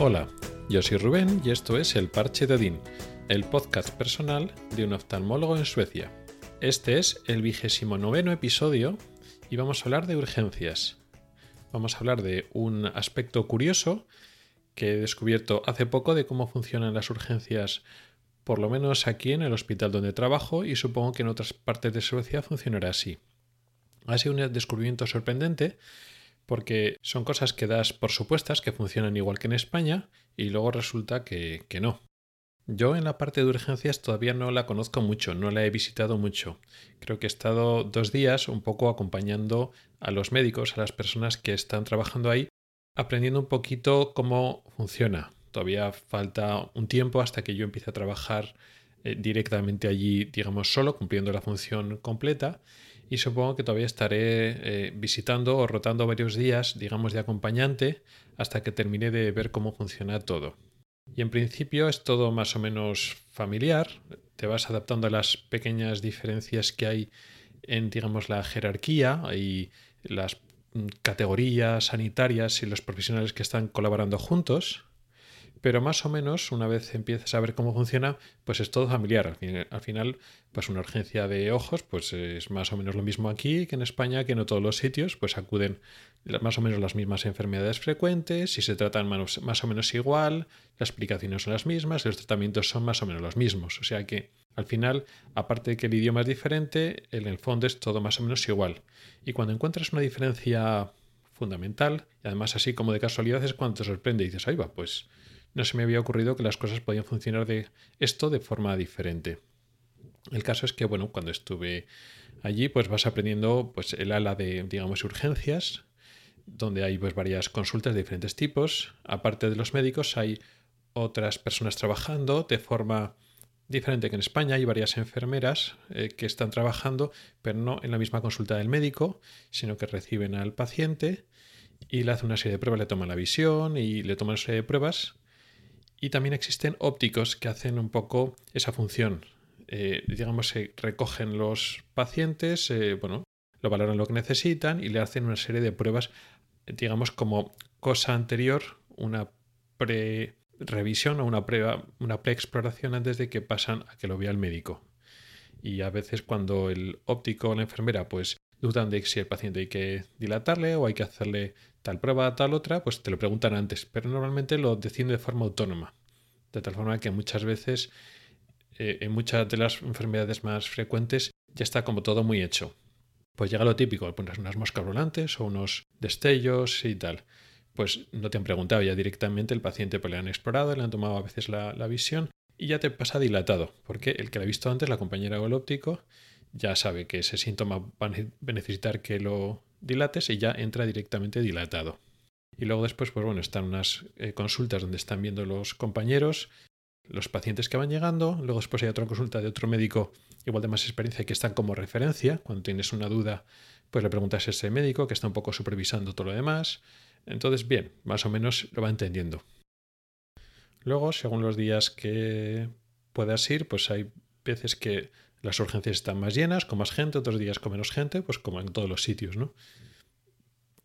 Hola, yo soy Rubén y esto es El Parche de Odín, el podcast personal de un oftalmólogo en Suecia. Este es el vigésimo noveno episodio y vamos a hablar de urgencias. Vamos a hablar de un aspecto curioso que he descubierto hace poco de cómo funcionan las urgencias, por lo menos aquí en el hospital donde trabajo y supongo que en otras partes de Suecia funcionará así. Ha sido un descubrimiento sorprendente porque son cosas que das por supuestas que funcionan igual que en España y luego resulta que, que no. Yo en la parte de urgencias todavía no la conozco mucho, no la he visitado mucho. Creo que he estado dos días un poco acompañando a los médicos, a las personas que están trabajando ahí, aprendiendo un poquito cómo funciona. Todavía falta un tiempo hasta que yo empiece a trabajar eh, directamente allí, digamos, solo, cumpliendo la función completa y supongo que todavía estaré eh, visitando o rotando varios días, digamos, de acompañante hasta que termine de ver cómo funciona todo. Y en principio es todo más o menos familiar, te vas adaptando a las pequeñas diferencias que hay en, digamos, la jerarquía y las mm, categorías sanitarias y los profesionales que están colaborando juntos pero más o menos una vez empiezas a ver cómo funciona, pues es todo familiar. Al, final, pues una urgencia de ojos, pues es más o menos lo mismo aquí que en España, que en todos los sitios, pues acuden más o menos las mismas enfermedades frecuentes, si se tratan más o menos igual, las explicaciones son las mismas, los tratamientos son más o menos los mismos. O sea que al final, aparte de que el idioma es diferente, en el fondo es todo más o menos igual. Y cuando encuentras una diferencia fundamental, y además así como de casualidad es cuando te sorprende y dices, ahí va, pues no se me había ocurrido que las cosas podían funcionar de esto de forma diferente. El caso es que, bueno, cuando estuve allí, pues vas aprendiendo pues, el ala de, digamos, urgencias, donde hay pues, varias consultas de diferentes tipos. Aparte de los médicos, hay otras personas trabajando de forma diferente que en España. Hay varias enfermeras eh, que están trabajando, pero no en la misma consulta del médico, sino que reciben al paciente y le hacen una serie de pruebas, le toman la visión y le toman una serie de pruebas y también existen ópticos que hacen un poco esa función. Eh, digamos, se recogen los pacientes, eh, bueno, lo valoran lo que necesitan y le hacen una serie de pruebas, digamos, como cosa anterior, una pre-revisión o una, prueba, una pre-exploración antes de que pasan a que lo vea el médico. Y a veces cuando el óptico o la enfermera pues dudan de si el paciente hay que dilatarle o hay que hacerle tal prueba, tal otra, pues te lo preguntan antes, pero normalmente lo deciden de forma autónoma. De tal forma que muchas veces, eh, en muchas de las enfermedades más frecuentes, ya está como todo muy hecho. Pues llega lo típico, pones unas moscas volantes o unos destellos y tal. Pues no te han preguntado ya directamente, el paciente pues le han explorado, le han tomado a veces la, la visión y ya te pasa dilatado, porque el que lo ha visto antes, la compañera o el óptico, ya sabe que ese síntoma va a necesitar que lo dilates y ya entra directamente dilatado. Y luego después, pues bueno, están unas eh, consultas donde están viendo los compañeros, los pacientes que van llegando. Luego después hay otra consulta de otro médico igual de más experiencia que están como referencia. Cuando tienes una duda, pues le preguntas a ese médico que está un poco supervisando todo lo demás. Entonces, bien, más o menos lo va entendiendo. Luego, según los días que puedas ir, pues hay veces que las urgencias están más llenas, con más gente, otros días con menos gente, pues como en todos los sitios, ¿no?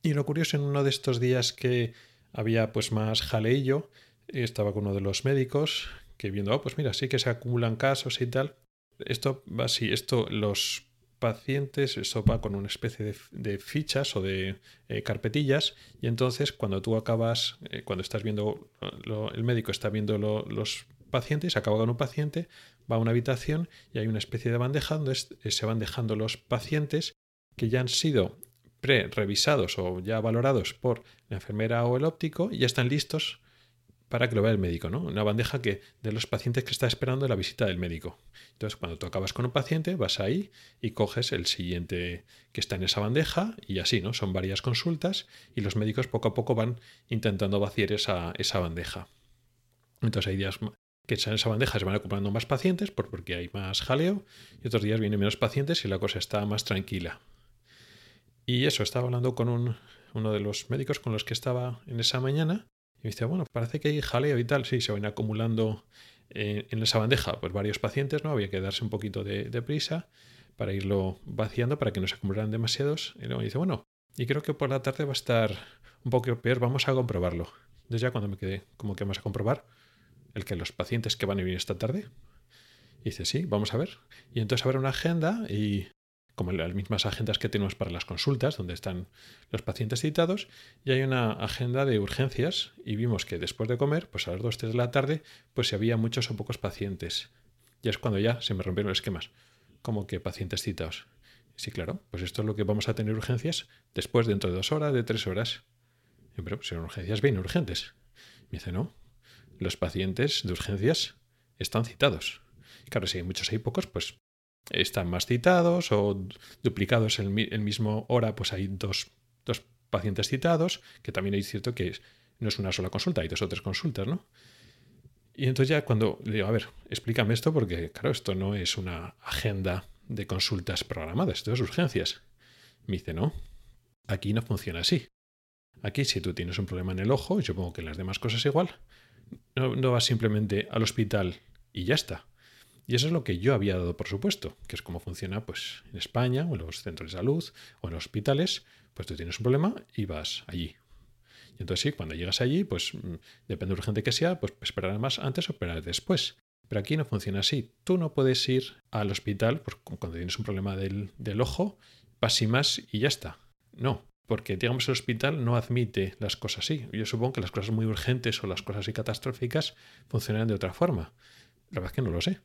Y lo curioso, en uno de estos días que había pues más jaleillo, estaba con uno de los médicos que viendo, oh, pues mira, sí que se acumulan casos y tal. Esto va así, esto los pacientes, esto va con una especie de, fichas o de eh, carpetillas y entonces cuando tú acabas, eh, cuando estás viendo, el médico está viendo los pacientes, acaba con un paciente, va a una habitación y hay una especie de bandeja donde eh, se van dejando los pacientes que ya han sido pre-revisados o ya valorados por la enfermera o el óptico y ya están listos para que lo vea el médico, ¿no? Una bandeja que de los pacientes que está esperando la visita del médico. Entonces, cuando tú acabas con un paciente, vas ahí y coges el siguiente que está en esa bandeja y así, ¿no? Son varias consultas y los médicos poco a poco van intentando vaciar esa, esa bandeja. Entonces hay días que en esa bandeja se van acumulando más pacientes porque hay más jaleo y otros días vienen menos pacientes y la cosa está más tranquila. Y eso, estaba hablando con un, uno de los médicos con los que estaba en esa mañana y me dice, bueno, parece que hay jaleo y tal, sí, se van acumulando eh, en esa bandeja pues varios pacientes, ¿no? Había que darse un poquito de, prisa para irlo vaciando para que no se acumularan demasiados. Y luego me dice, bueno, y creo que por la tarde va a estar un poco peor, vamos a comprobarlo. Entonces ya cuando me quedé, como que vamos a comprobar? El que los pacientes que van a venir esta tarde. Dice, sí, vamos a ver. Y entonces habrá una agenda y como las mismas agendas que tenemos para las consultas, donde están los pacientes citados, y hay una agenda de urgencias y vimos que después de comer, pues a las 2, 3 de la tarde, pues si había muchos o pocos pacientes. Y es cuando ya se me rompieron los esquemas, como que pacientes citados. Sí, claro, pues esto es lo que vamos a tener urgencias después, dentro de dos horas, de tres horas. pero son urgencias bien urgentes. Me dice, no, los pacientes de urgencias están citados. claro, si hay muchos hay pocos, pues están más citados o duplicados en el mismo hora, pues hay dos, dos pacientes citados, que también es cierto que no es una sola consulta, hay dos o tres consultas, ¿no? Y entonces ya cuando le digo, a ver, explícame esto porque, claro, esto no es una agenda de consultas programadas, esto es urgencias. Me dice, no, aquí no funciona así. Aquí si tú tienes un problema en el ojo, y supongo que en las demás cosas igual, no, vas simplemente al hospital y ya está. Y eso es lo que yo había dado por supuesto, que es cómo funciona pues, en España o en los centros de salud o en los hospitales, pues tú tienes un problema y vas allí. Y entonces sí, cuando llegas allí, pues mm, depende de urgente que sea, pues esperarás más antes o esperarás después. Pero aquí no funciona así. Tú no puedes ir al hospital pues, cuando tienes un problema del, del ojo, vas sin más y ya está. No, porque digamos el hospital no admite las cosas así. Yo supongo que las cosas muy urgentes o las cosas así catastróficas funcionan de otra forma. La verdad es que no lo sé.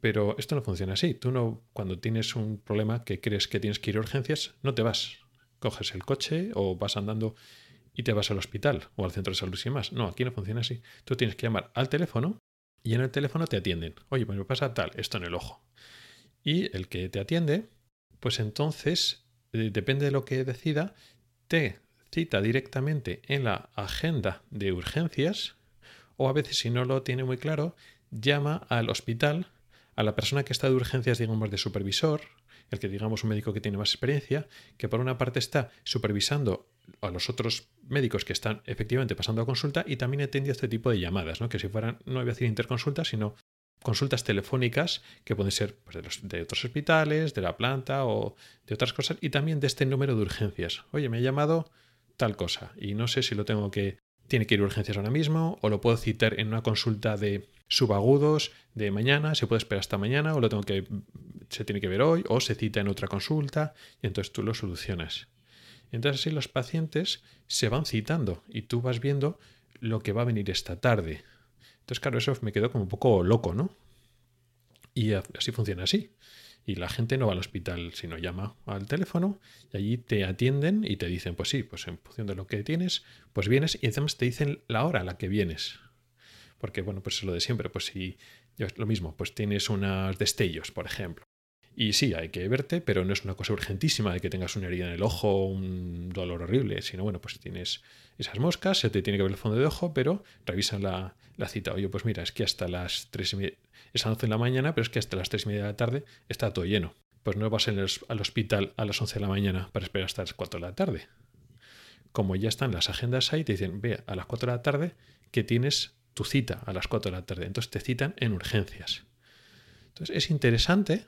Pero esto no funciona así. Tú no, cuando tienes un problema que crees que tienes que ir a urgencias, no te vas. Coges el coche o vas andando y te vas al hospital o al centro de salud y más. No, aquí no funciona así. Tú tienes que llamar al teléfono y en el teléfono te atienden. Oye, pues me pasa tal, esto en el ojo. Y el que te atiende, pues entonces, eh, depende de lo que decida, te cita directamente en la agenda de urgencias o a veces si no lo tiene muy claro, llama al hospital a la persona que está de urgencias, digamos, de supervisor, el que digamos un médico que tiene más experiencia, que por una parte está supervisando a los otros médicos que están efectivamente pasando a consulta y también atendiendo este tipo de llamadas, ¿no? que si fueran, no voy a decir interconsultas, sino consultas telefónicas que pueden ser pues, de, de, otros hospitales, de la planta o de otras cosas, y también de este número de urgencias. Oye, me ha llamado tal cosa y no sé si lo tengo que tiene que ir a urgencias ahora mismo, o lo puedo citar en una consulta de subagudos de mañana, se puede esperar hasta mañana, o lo tengo que se tiene que ver hoy, o se cita en otra consulta, y entonces tú lo solucionas. Entonces así los pacientes se van citando y tú vas viendo lo que va a venir esta tarde. Entonces, claro, eso me quedó como un poco loco, ¿no? Y así funciona así. Y la gente no va al hospital, sino llama al teléfono y allí te atienden y te dicen, pues sí, pues en función de lo que tienes, pues vienes y además te dicen la hora a la que vienes. Porque, bueno, pues es lo de siempre, pues si lo mismo, pues tienes unos destellos, por ejemplo. Y sí, hay que verte, pero no es una cosa urgentísima de que tengas una herida en el ojo, un dolor horrible, sino bueno, pues tienes esas moscas, se te tiene que ver el fondo de ojo, pero revisan la, cita. Oye, pues mira, es que hasta las 3 y media, es a las 11 de la mañana, pero es que hasta las 3 y media de la tarde está todo lleno. Pues no vas al hospital a las 11 de la mañana para esperar hasta las 4 de la tarde. Como ya están las agendas ahí, te dicen, ve a las 4 de la tarde que tienes tu cita a las 4 de la tarde. Entonces te citan en urgencias. Entonces es interesante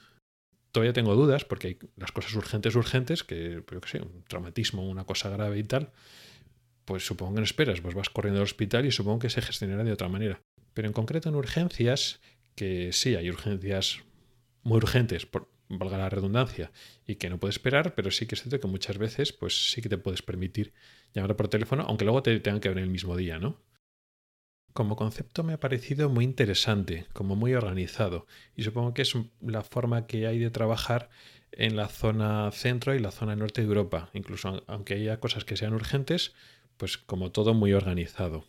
todavía tengo dudas porque hay las cosas urgentes, urgentes, que, pero que sé, un traumatismo, una cosa grave y tal, pues supongo que no esperas, pues vas corriendo al hospital y supongo que se gestionará de otra manera. Pero en concreto en urgencias, que sí, hay urgencias muy urgentes, por, valga la redundancia, y que no puedes esperar, pero sí que es cierto que muchas veces, pues sí que te puedes permitir llamar por teléfono, aunque luego te tengan que ver el mismo día, ¿no? Como concepto me ha parecido muy interesante, como muy organizado. Y supongo que es la forma que hay de trabajar en la zona centro y la zona norte de Europa. Incluso aunque haya cosas que sean urgentes, pues como todo muy organizado.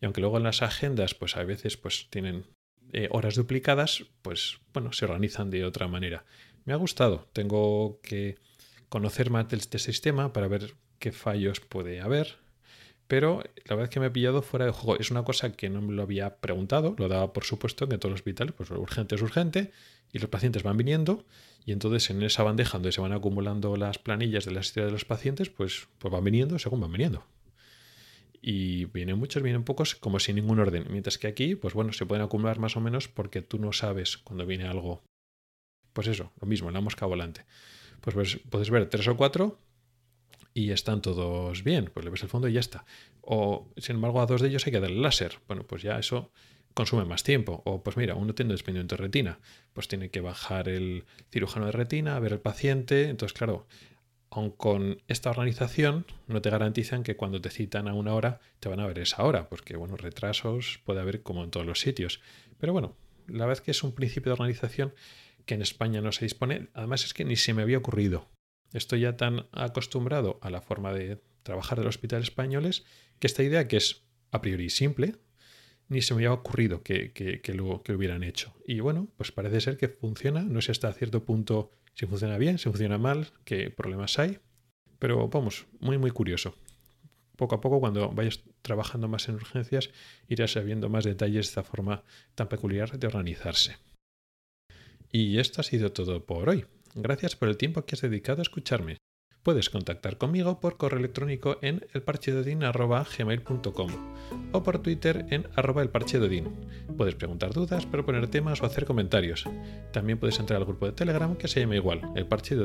Y aunque luego en las agendas, pues a veces pues tienen eh, horas duplicadas, pues bueno, se organizan de otra manera. Me ha gustado. Tengo que conocer más de este sistema para ver qué fallos puede haber pero la verdad es que me he pillado fuera de juego. Es una cosa que no me lo había preguntado, lo daba por supuesto que en todos los hospitales, pues urgente es urgente, y los pacientes van viniendo, y entonces en esa bandeja donde se van acumulando las planillas de la historia de los pacientes, pues, pues van viniendo según van viniendo. Y vienen muchos, vienen pocos, como sin ningún orden. Mientras que aquí, pues bueno, se pueden acumular más o menos porque tú no sabes cuando viene algo. Pues eso, lo mismo, la mosca volante. Pues, pues puedes ver tres o cuatro y están todos bien, pues le ves el fondo y ya está. O, sin embargo, a dos de ellos hay que darle láser. Bueno, pues ya eso consume más tiempo. O pues mira, uno tiene desprendimiento de retina, pues tiene que bajar el cirujano de retina, a ver el paciente. Entonces, claro, aun con esta organización no te garantizan que cuando te citan a una hora te van a ver esa hora, porque bueno, retrasos puede haber como en todos los sitios. Pero bueno, la verdad es que es un principio de organización que en España no se dispone. Además es que ni se me había ocurrido. Estoy ya tan acostumbrado a la forma de trabajar del hospital españoles que esta idea que es a priori simple, ni se me había ocurrido que, lo, que lo hubieran hecho. Y bueno, pues parece ser que funciona. No sé hasta cierto punto si funciona bien, si funciona mal, qué problemas hay. Pero vamos, muy muy curioso. Poco a poco, cuando vayas trabajando más en urgencias, irás sabiendo más detalles de esta forma tan peculiar de organizarse. Y esto ha sido todo por hoy. Gracias por el tiempo que has dedicado a escucharme. Puedes contactar conmigo por correo electrónico en elparchedodin.gmail.com o por Twitter en elparchedodin. Puedes preguntar dudas, proponer temas o hacer comentarios. También puedes entrar al grupo de Telegram que se llama igual, El Parche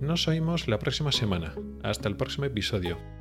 Nos oímos la próxima semana. Hasta el próximo episodio.